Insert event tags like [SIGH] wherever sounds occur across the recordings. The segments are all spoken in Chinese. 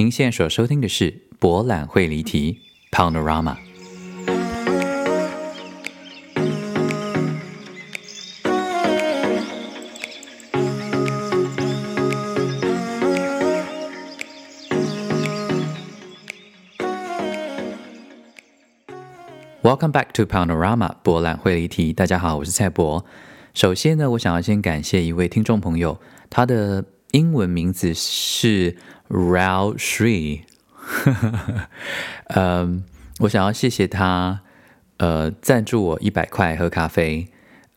您现在所收听的是博览会离题 （Panorama）。Welcome back to Panorama，博览会离题。大家好，我是蔡博。首先呢，我想要先感谢一位听众朋友，他的英文名字是 Rao Shree。[LAUGHS] 嗯，我想要谢谢他，呃，赞助我一百块喝咖啡。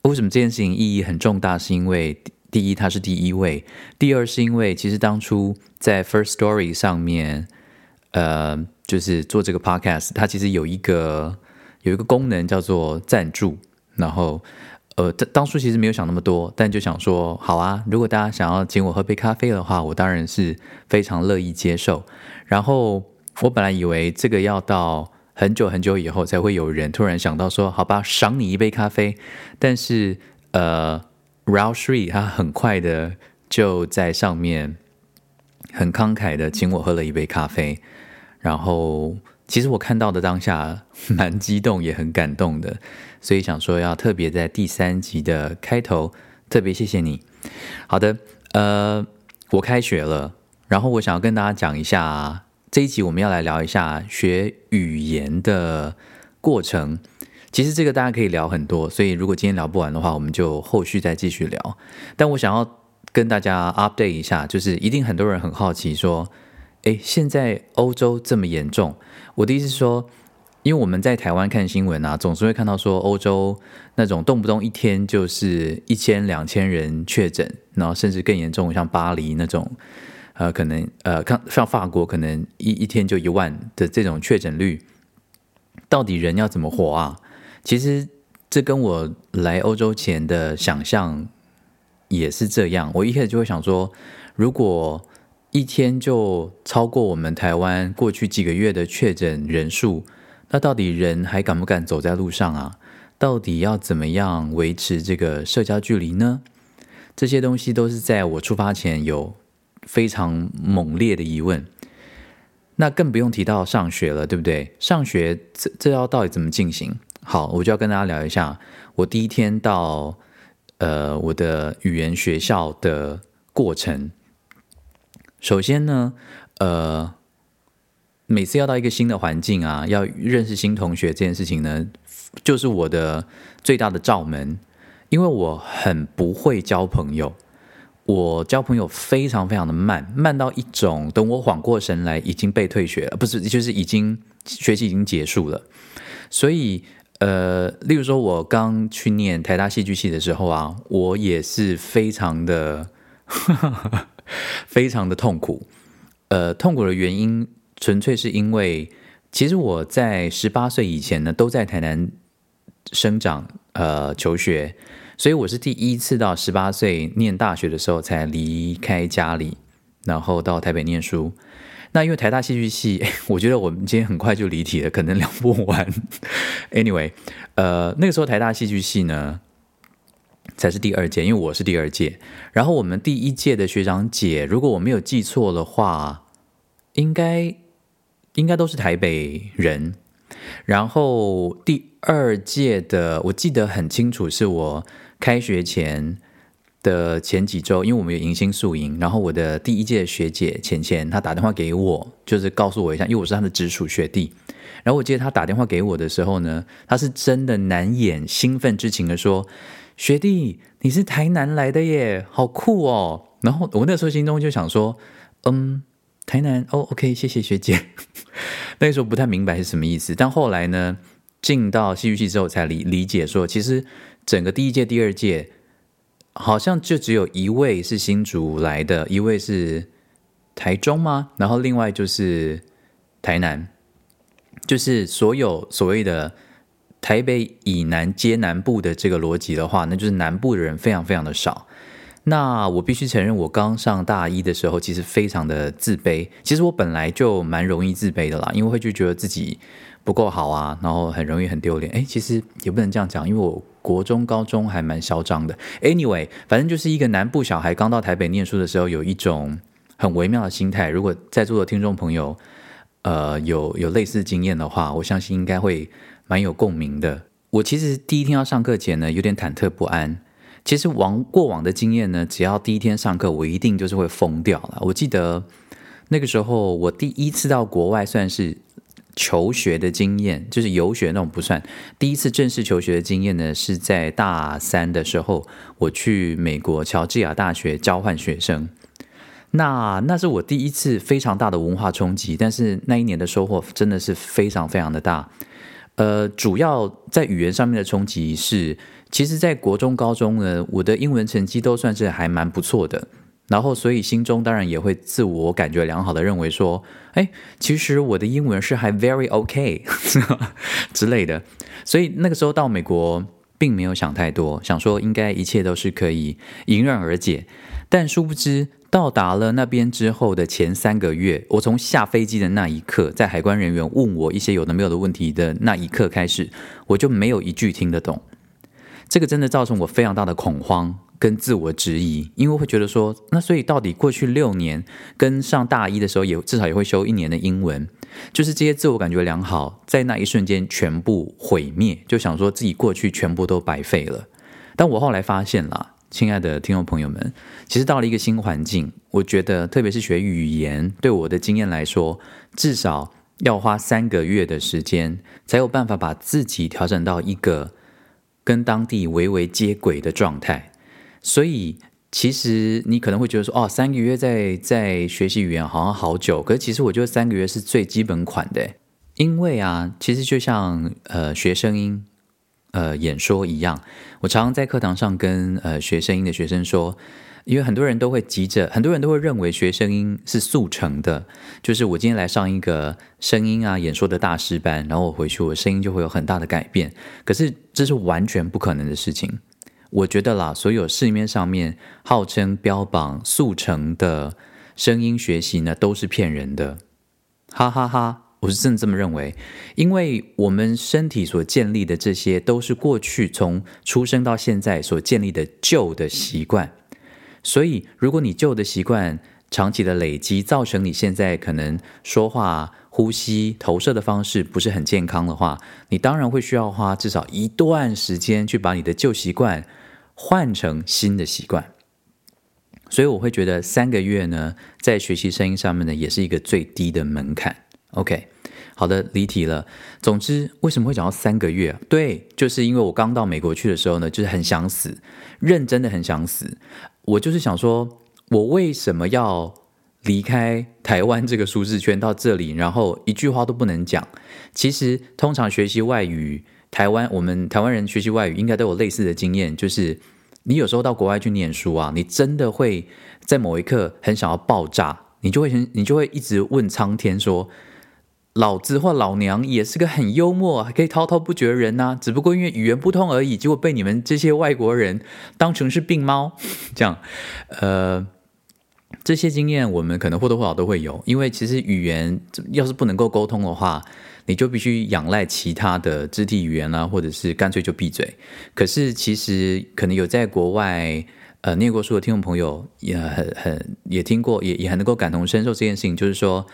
为什么这件事情意义很重大？是因为第一，他是第一位；第二，是因为其实当初在 First Story 上面，呃，就是做这个 Podcast，它其实有一个。有一个功能叫做赞助，然后，呃，当初其实没有想那么多，但就想说，好啊，如果大家想要请我喝杯咖啡的话，我当然是非常乐意接受。然后我本来以为这个要到很久很久以后才会有人突然想到说，好吧，赏你一杯咖啡。但是，呃，Rao Shree 他很快的就在上面很慷慨的请我喝了一杯咖啡，然后。其实我看到的当下蛮激动，也很感动的，所以想说要特别在第三集的开头特别谢谢你。好的，呃，我开学了，然后我想要跟大家讲一下这一集我们要来聊一下学语言的过程。其实这个大家可以聊很多，所以如果今天聊不完的话，我们就后续再继续聊。但我想要跟大家 update 一下，就是一定很多人很好奇说，诶，现在欧洲这么严重。我的意思是说，因为我们在台湾看新闻啊，总是会看到说欧洲那种动不动一天就是一千两千人确诊，然后甚至更严重，像巴黎那种，呃，可能呃，看像法国可能一一天就一万的这种确诊率，到底人要怎么活啊？其实这跟我来欧洲前的想象也是这样。我一开始就会想说，如果一天就超过我们台湾过去几个月的确诊人数，那到底人还敢不敢走在路上啊？到底要怎么样维持这个社交距离呢？这些东西都是在我出发前有非常猛烈的疑问。那更不用提到上学了，对不对？上学这这要到底怎么进行？好，我就要跟大家聊一下我第一天到呃我的语言学校的过程。首先呢，呃，每次要到一个新的环境啊，要认识新同学这件事情呢，就是我的最大的罩门，因为我很不会交朋友，我交朋友非常非常的慢，慢到一种，等我缓过神来，已经被退学了，不是，就是已经学习已经结束了。所以，呃，例如说，我刚去念台大戏剧系的时候啊，我也是非常的。[LAUGHS] 非常的痛苦，呃，痛苦的原因纯粹是因为，其实我在十八岁以前呢，都在台南生长，呃，求学，所以我是第一次到十八岁念大学的时候才离开家里，然后到台北念书。那因为台大戏剧系，[LAUGHS] 我觉得我们今天很快就离题了，可能聊不完。Anyway，呃，那个时候台大戏剧系呢，才是第二届，因为我是第二届。然后我们第一届的学长姐，如果我没有记错的话，应该应该都是台北人。然后第二届的，我记得很清楚，是我开学前的前几周，因为我们有迎新宿营。然后我的第一届学姐浅浅，她打电话给我，就是告诉我一下，因为我是她的直属学弟。然后我记得她打电话给我的时候呢，她是真的难掩兴奋之情的说。学弟，你是台南来的耶，好酷哦！然后我那时候心中就想说，嗯，台南哦，OK，谢谢学姐。[LAUGHS] 那时候不太明白是什么意思，但后来呢，进到戏剧系之后才理理解说，其实整个第一届、第二届好像就只有一位是新竹来的，一位是台中吗？然后另外就是台南，就是所有所谓的台北以南接南部的这个逻辑的话，那就是南部的人非常非常的少。那我必须承认，我刚上大一的时候，其实非常的自卑。其实我本来就蛮容易自卑的啦，因为会就觉得自己不够好啊，然后很容易很丢脸。诶，其实也不能这样讲，因为我国中、高中还蛮嚣张的。Anyway，反正就是一个南部小孩刚到台北念书的时候，有一种很微妙的心态。如果在座的听众朋友，呃，有有类似经验的话，我相信应该会蛮有共鸣的。我其实第一天要上课前呢，有点忐忑不安。其实往过往的经验呢，只要第一天上课，我一定就是会疯掉了。我记得那个时候，我第一次到国外算是求学的经验，就是游学那种不算。第一次正式求学的经验呢，是在大三的时候，我去美国乔治亚大学交换学生。那那是我第一次非常大的文化冲击，但是那一年的收获真的是非常非常的大。呃，主要在语言上面的冲击是。其实，在国中、高中呢，我的英文成绩都算是还蛮不错的，然后所以心中当然也会自我感觉良好的认为说，哎，其实我的英文是还 very OK [LAUGHS] 之类的，所以那个时候到美国并没有想太多，想说应该一切都是可以迎刃而解，但殊不知到达了那边之后的前三个月，我从下飞机的那一刻，在海关人员问我一些有的没有的问题的那一刻开始，我就没有一句听得懂。这个真的造成我非常大的恐慌跟自我质疑，因为会觉得说，那所以到底过去六年跟上大一的时候也至少也会修一年的英文，就是这些自我感觉良好，在那一瞬间全部毁灭，就想说自己过去全部都白费了。但我后来发现啦，亲爱的听众朋友们，其实到了一个新环境，我觉得特别是学语言，对我的经验来说，至少要花三个月的时间，才有办法把自己调整到一个。跟当地微微接轨的状态，所以其实你可能会觉得说，哦，三个月在在学习语言好像好久，可是其实我觉得三个月是最基本款的，因为啊，其实就像呃学声音呃演说一样，我常常在课堂上跟呃学声音的学生说。因为很多人都会急着，很多人都会认为学声音是速成的，就是我今天来上一个声音啊演说的大师班，然后我回去我声音就会有很大的改变。可是这是完全不可能的事情。我觉得啦，所有市面上面号称标榜速成的声音学习呢，都是骗人的。哈哈哈，我是真的这么认为，因为我们身体所建立的这些，都是过去从出生到现在所建立的旧的习惯。所以，如果你旧的习惯长期的累积，造成你现在可能说话、呼吸、投射的方式不是很健康的话，你当然会需要花至少一段时间去把你的旧习惯换成新的习惯。所以，我会觉得三个月呢，在学习声音上面呢，也是一个最低的门槛。OK，好的，离题了。总之，为什么会讲到三个月？对，就是因为我刚到美国去的时候呢，就是很想死，认真的很想死。我就是想说，我为什么要离开台湾这个舒适圈到这里，然后一句话都不能讲？其实，通常学习外语，台湾我们台湾人学习外语应该都有类似的经验，就是你有时候到国外去念书啊，你真的会在某一刻很想要爆炸，你就会，你就会一直问苍天说。老子或老娘也是个很幽默、还可以滔滔不绝的人呐、只不过因为语言不通而已，结果被你们这些外国人当成是病猫，[LAUGHS] 这样，呃，这些经验我们可能或多或少都会有，因为其实语言要是不能够沟通的话，你就必须仰赖其他的肢体语言啦、啊，或者是干脆就闭嘴。可是其实可能有在国外呃念过书的听众朋友也很很也听过，也也很能够感同身受这件事情，就是说。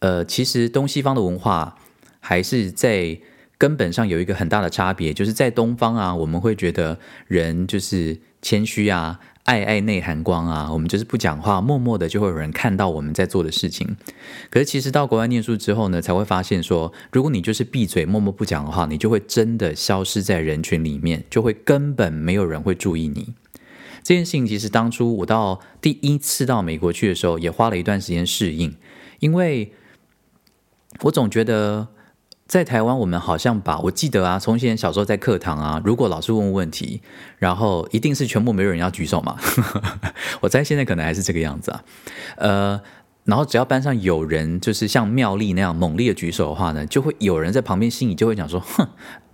呃，其实东西方的文化还是在根本上有一个很大的差别，就是在东方啊，我们会觉得人就是谦虚啊，爱爱内含光啊，我们就是不讲话，默默的就会有人看到我们在做的事情。可是其实到国外念书之后呢，才会发现说，如果你就是闭嘴，默默不讲的话，你就会真的消失在人群里面，就会根本没有人会注意你。这件事情其实当初我到第一次到美国去的时候，也花了一段时间适应，因为。我总觉得在台湾，我们好像把我记得啊，从前小时候在课堂啊，如果老师问问题，然后一定是全部没有人要举手嘛。[LAUGHS] 我猜现在可能还是这个样子啊。呃，然后只要班上有人就是像妙丽那样猛烈的举手的话呢，就会有人在旁边心里就会讲说：“哼，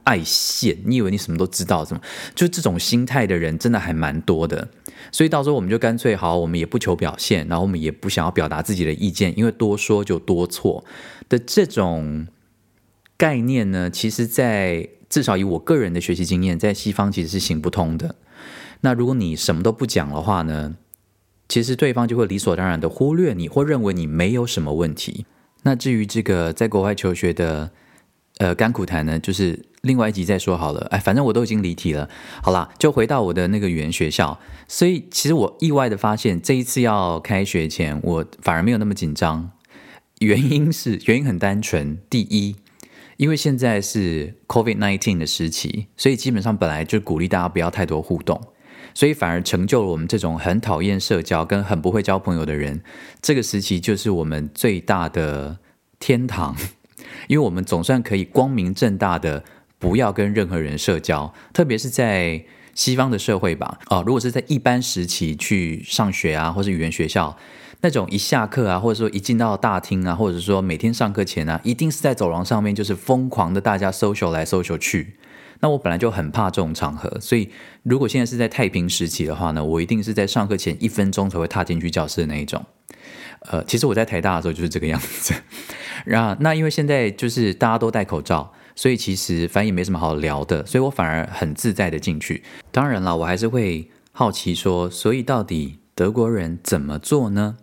爱现，你以为你什么都知道？怎么？”就这种心态的人真的还蛮多的。所以到时候我们就干脆好，我们也不求表现，然后我们也不想要表达自己的意见，因为多说就多错的这种概念呢，其实，在至少以我个人的学习经验，在西方其实是行不通的。那如果你什么都不讲的话呢，其实对方就会理所当然的忽略你，或认为你没有什么问题。那至于这个在国外求学的呃甘苦谈呢，就是另外一集再说好了。哎，反正我都已经离题了。好啦，就回到我的那个语言学校。所以其实我意外的发现，这一次要开学前，我反而没有那么紧张。原因是原因很单纯，第一，因为现在是 COVID-19 的时期，所以基本上本来就鼓励大家不要太多互动。所以反而成就了我们这种很讨厌社交跟很不会交朋友的人。这个时期就是我们最大的天堂，[LAUGHS] 因为我们总算可以光明正大的不要跟任何人社交，特别是在西方的社会吧。哦，如果是在一般时期去上学啊，或是语言学校，那种一下课啊，或者说一进到大厅啊，或者说每天上课前啊，一定是在走廊上面就是疯狂的大家 social 来 social 去。那我本来就很怕这种场合，所以如果现在是在太平时期的话呢，我一定是在上课前一分钟才会踏进去教室的那一种。呃，其实我在台大的时候就是这个样子。然 [LAUGHS] 后那因为现在就是大家都戴口罩，所以其实反正也没什么好聊的，所以我反而很自在的进去。当然了，我还是会好奇说，所以到底德国人怎么做呢？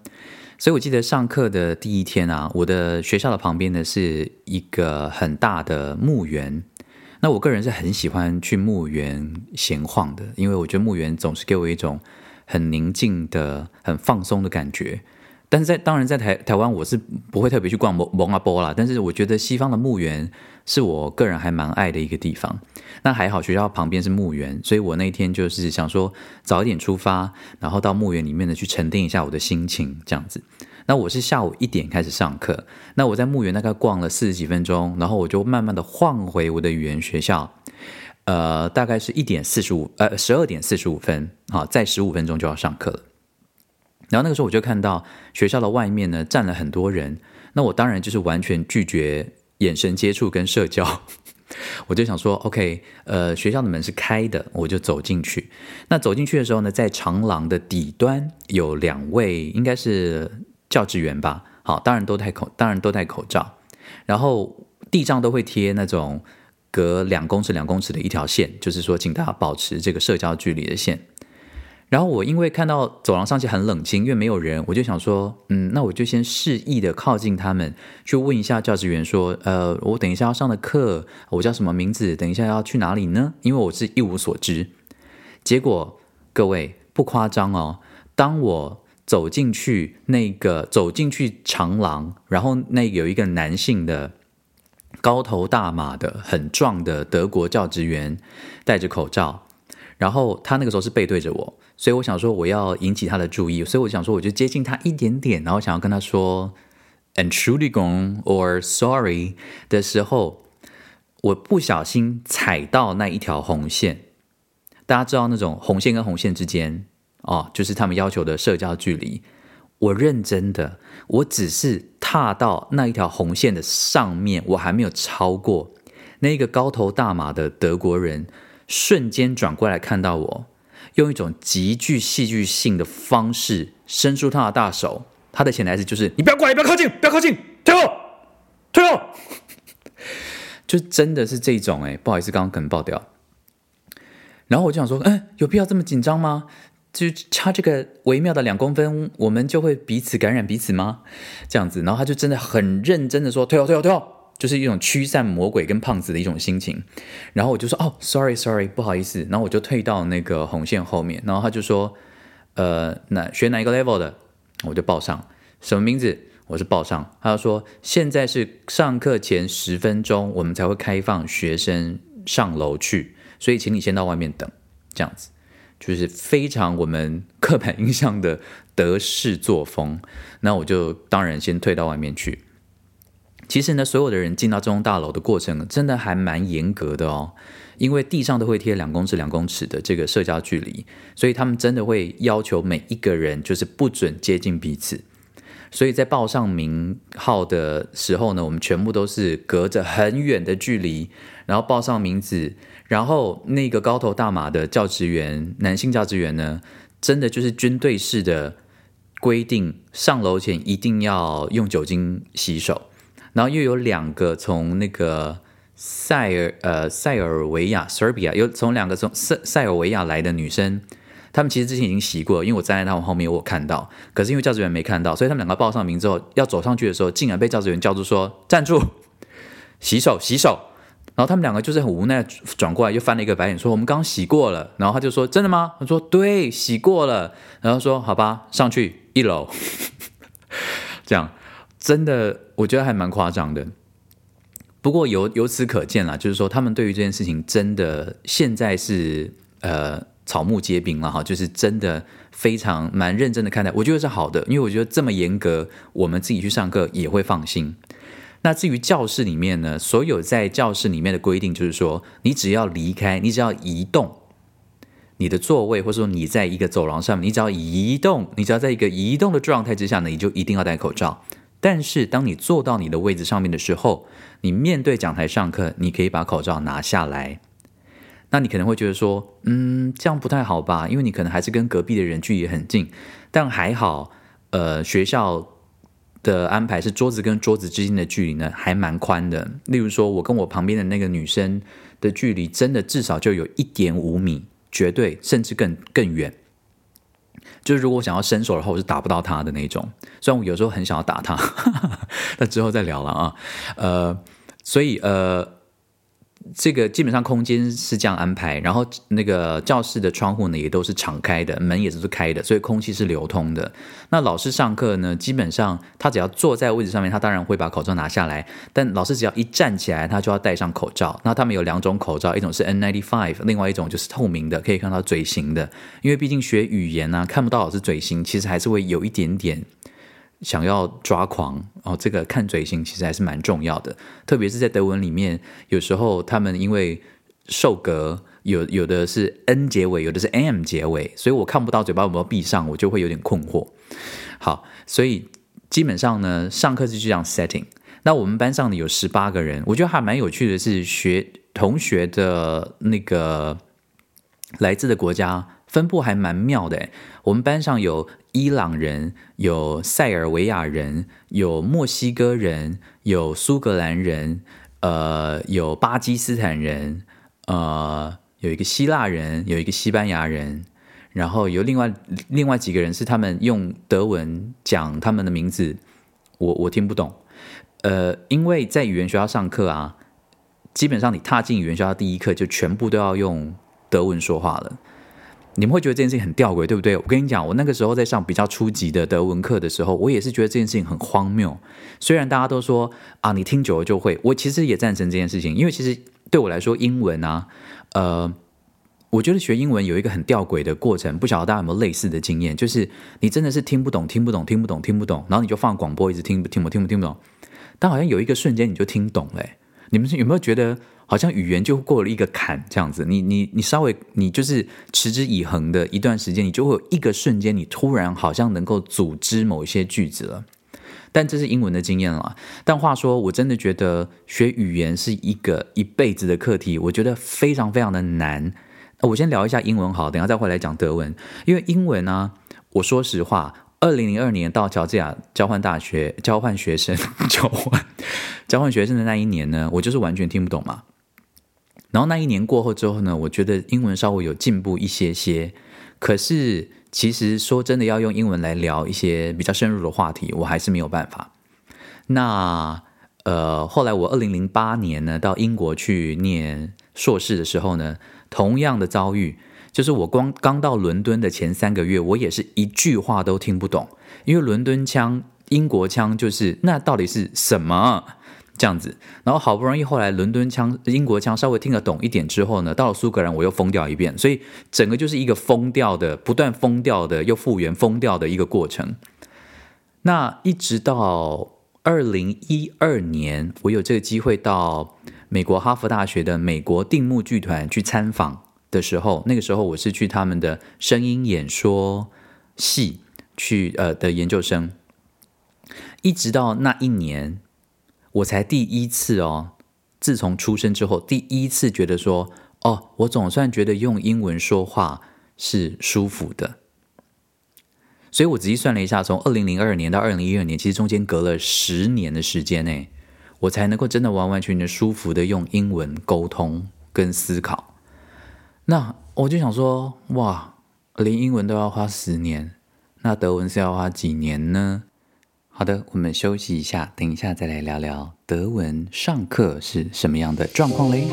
所以我记得上课的第一天啊，我的学校的旁边呢是一个很大的墓园。那我个人是很喜欢去墓园闲晃的，因为我觉得墓园总是给我一种很宁静的、很放松的感觉。但是在当然在台台湾，我是不会特别去逛蒙蒙阿波啦。但是我觉得西方的墓园是我个人还蛮爱的一个地方。那还好学校旁边是墓园，所以我那天就是想说早一点出发，然后到墓园里面呢去沉淀一下我的心情，这样子。那我是下午一点开始上课，那我在墓园大概逛了四十几分钟，然后我就慢慢的晃回我的语言学校，呃，大概是一点四十五，呃，十二点四十五分，好，再十五分钟就要上课了。然后那个时候我就看到学校的外面呢站了很多人，那我当然就是完全拒绝眼神接触跟社交，[LAUGHS] 我就想说，OK，呃，学校的门是开的，我就走进去。那走进去的时候呢，在长廊的底端有两位，应该是。教职员吧，好，当然都戴口，当然都戴口罩，然后地上都会贴那种隔两公尺两公尺的一条线，就是说，请大家保持这个社交距离的线。然后我因为看到走廊上去很冷清，因为没有人，我就想说，嗯，那我就先示意的靠近他们，去问一下教职员说，呃，我等一下要上的课，我叫什么名字？等一下要去哪里呢？因为我是一无所知。结果各位不夸张哦，当我。走进去，那个走进去长廊，然后那有一个男性的高头大马的很壮的德国教职员，戴着口罩，然后他那个时候是背对着我，所以我想说我要引起他的注意，所以我想说我就接近他一点点，然后想要跟他说 Entschuldigung or sorry 的时候，我不小心踩到那一条红线，大家知道那种红线跟红线之间。哦，就是他们要求的社交距离。我认真的，我只是踏到那一条红线的上面，我还没有超过。那个高头大马的德国人瞬间转过来看到我，用一种极具戏剧性的方式伸出他的大手。他的潜台词就是：“你不要过来，不要靠近，不要靠近，退后，退后。[LAUGHS] ”就真的是这种哎，不好意思，刚刚可能爆掉。然后我就想说，嗯，有必要这么紧张吗？就差这个微妙的两公分，我们就会彼此感染彼此吗？这样子，然后他就真的很认真的说：“退后，退后，退后！”就是一种驱散魔鬼跟胖子的一种心情。然后我就说：“哦，sorry，sorry，不好意思。”然后我就退到那个红线后面。然后他就说：“呃，哪学哪一个 level 的？”我就报上什么名字，我是报上。他就说：“现在是上课前十分钟，我们才会开放学生上楼去，所以请你先到外面等。”这样子。就是非常我们刻板印象的德式作风，那我就当然先退到外面去。其实呢，所有的人进到这栋大楼的过程真的还蛮严格的哦，因为地上都会贴两公尺两公尺的这个社交距离，所以他们真的会要求每一个人就是不准接近彼此。所以在报上名号的时候呢，我们全部都是隔着很远的距离，然后报上名字，然后那个高头大马的教职员，男性教职员呢，真的就是军队式的规定，上楼前一定要用酒精洗手，然后又有两个从那个。塞尔呃塞尔维亚 Serbia 有从两个从塞塞尔维亚来的女生，她们其实之前已经洗过，因为我站在她们后面，我看到。可是因为教职员没看到，所以他们两个报上名之后要走上去的时候，竟然被教职员叫住说站住，洗手洗手。然后他们两个就是很无奈转过来，又翻了一个白眼说我们刚洗过了。然后他就说真的吗？他说对，洗过了。然后说好吧，上去一楼。[LAUGHS] 这样真的我觉得还蛮夸张的。不过由由此可见啦，就是说他们对于这件事情真的现在是呃草木皆兵了哈，就是真的非常蛮认真的看待，我觉得是好的，因为我觉得这么严格，我们自己去上课也会放心。那至于教室里面呢，所有在教室里面的规定就是说，你只要离开，你只要移动你的座位，或者说你在一个走廊上，你只要移动，你只要在一个移动的状态之下呢，你就一定要戴口罩。但是当你坐到你的位置上面的时候，你面对讲台上课，你可以把口罩拿下来。那你可能会觉得说，嗯，这样不太好吧？因为你可能还是跟隔壁的人距离很近。但还好，呃，学校的安排是桌子跟桌子之间的距离呢，还蛮宽的。例如说，我跟我旁边的那个女生的距离，真的至少就有一点五米，绝对甚至更更远。就是如果我想要伸手的话，我是打不到他的那种。虽然我有时候很想要打他，[LAUGHS] 那之后再聊了啊。呃，所以呃。这个基本上空间是这样安排，然后那个教室的窗户呢也都是敞开的，门也是开的，所以空气是流通的。那老师上课呢，基本上他只要坐在位置上面，他当然会把口罩拿下来，但老师只要一站起来，他就要戴上口罩。那他们有两种口罩，一种是 N95，另外一种就是透明的，可以看到嘴型的。因为毕竟学语言、啊，看不到老师嘴型，其实还是会有一点点。想要抓狂哦，这个看嘴型其实还是蛮重要的，特别是在德文里面，有时候他们因为受格有有的是 n 结尾，有的是 m 结尾，所以我看不到嘴巴有没有闭上，我就会有点困惑。好，所以基本上呢，上课是这样 setting。那我们班上呢有十八个人，我觉得还蛮有趣的是学同学的那个来自的国家分布还蛮妙的。我们班上有。伊朗人，有塞尔维亚人，有墨西哥人，有苏格兰人，呃，有巴基斯坦人，呃，有一个希腊人，有一个西班牙人，然后有另外另外几个人是他们用德文讲他们的名字，我我听不懂，呃，因为在语言学校上课啊，基本上你踏进语言学校第一课就全部都要用德文说话了。你们会觉得这件事情很吊诡，对不对？我跟你讲，我那个时候在上比较初级的德文课的时候，我也是觉得这件事情很荒谬。虽然大家都说啊，你听久了就会，我其实也赞成这件事情，因为其实对我来说，英文啊，呃，我觉得学英文有一个很吊诡的过程，不晓得大家有没有类似的经验，就是你真的是听不懂，听不懂，听不懂，听不懂，然后你就放广播一直听，听不听不听不懂，但好像有一个瞬间你就听懂了。你们是有没有觉得？好像语言就过了一个坎，这样子，你你你稍微你就是持之以恒的一段时间，你就会有一个瞬间，你突然好像能够组织某一些句子了。但这是英文的经验了。但话说，我真的觉得学语言是一个一辈子的课题，我觉得非常非常的难。我先聊一下英文好，等下再回来讲德文。因为英文呢、我说实话，二零零二年到乔治亚交换大学交换学生 [LAUGHS] 交换交换学生的那一年呢，我就是完全听不懂嘛。然后那一年过后之后呢，我觉得英文稍微有进步一些些。可是其实说真的，要用英文来聊一些比较深入的话题，我还是没有办法。那呃，后来我二零零八年呢到英国去念硕士的时候呢，同样的遭遇，就是我光刚到伦敦的前三个月，我也是一句话都听不懂，因为伦敦腔、英国腔就是那到底是什么？这样子，然后好不容易后来伦敦腔、英国腔稍微听得懂一点之后呢，到了苏格兰我又疯掉一遍，所以整个就是一个疯掉的、不断疯掉的又复原疯掉的一个过程。那一直到二零一二年，我有这个机会到美国哈佛大学的美国定目剧团去参访的时候，那个时候我是去他们的声音演说系去呃的研究生。一直到那一年，我才第一次哦，自从出生之后，第一次觉得说，哦，我总算觉得用英文说话是舒服的。所以我仔细算了一下，从二零零二年到二零一二年，其实中间隔了十年的时间呢，我才能够真的完完全全舒服的用英文沟通跟思考。那我就想说，哇，连英文都要花十年，那德文是要花几年呢？好的，我们休息一下，等一下再来聊聊德文上课是什么样的状况嘞。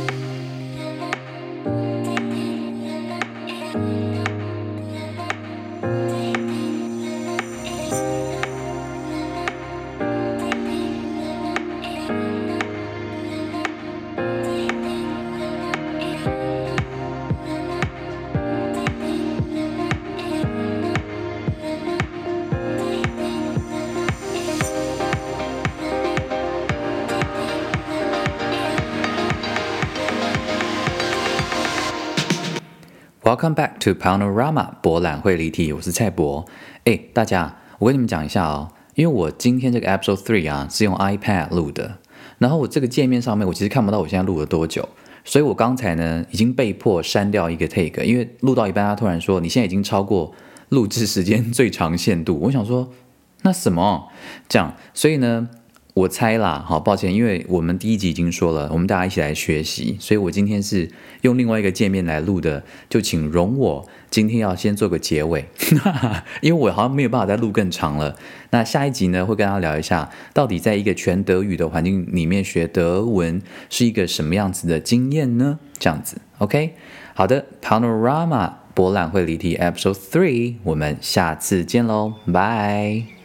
Welcome back to Panorama 博览会离题，我是蔡博。哎，大家，我跟你们讲一下哦，因为我今天这个 Episode Three 啊是用 iPad 录的，然后我这个界面上面我其实看不到我现在录了多久，所以我刚才呢已经被迫删掉一个 take，因为录到一半他突然说你现在已经超过录制时间最长限度，我想说那什么这样，所以呢。我猜啦，好抱歉，因为我们第一集已经说了，我们大家一起来学习，所以我今天是用另外一个界面来录的，就请容我今天要先做个结尾，[LAUGHS] 因为我好像没有办法再录更长了。那下一集呢，会跟大家聊一下，到底在一个全德语的环境里面学德文是一个什么样子的经验呢？这样子，OK，好的，Panorama 博览会离题 Episode Three，我们下次见喽，拜。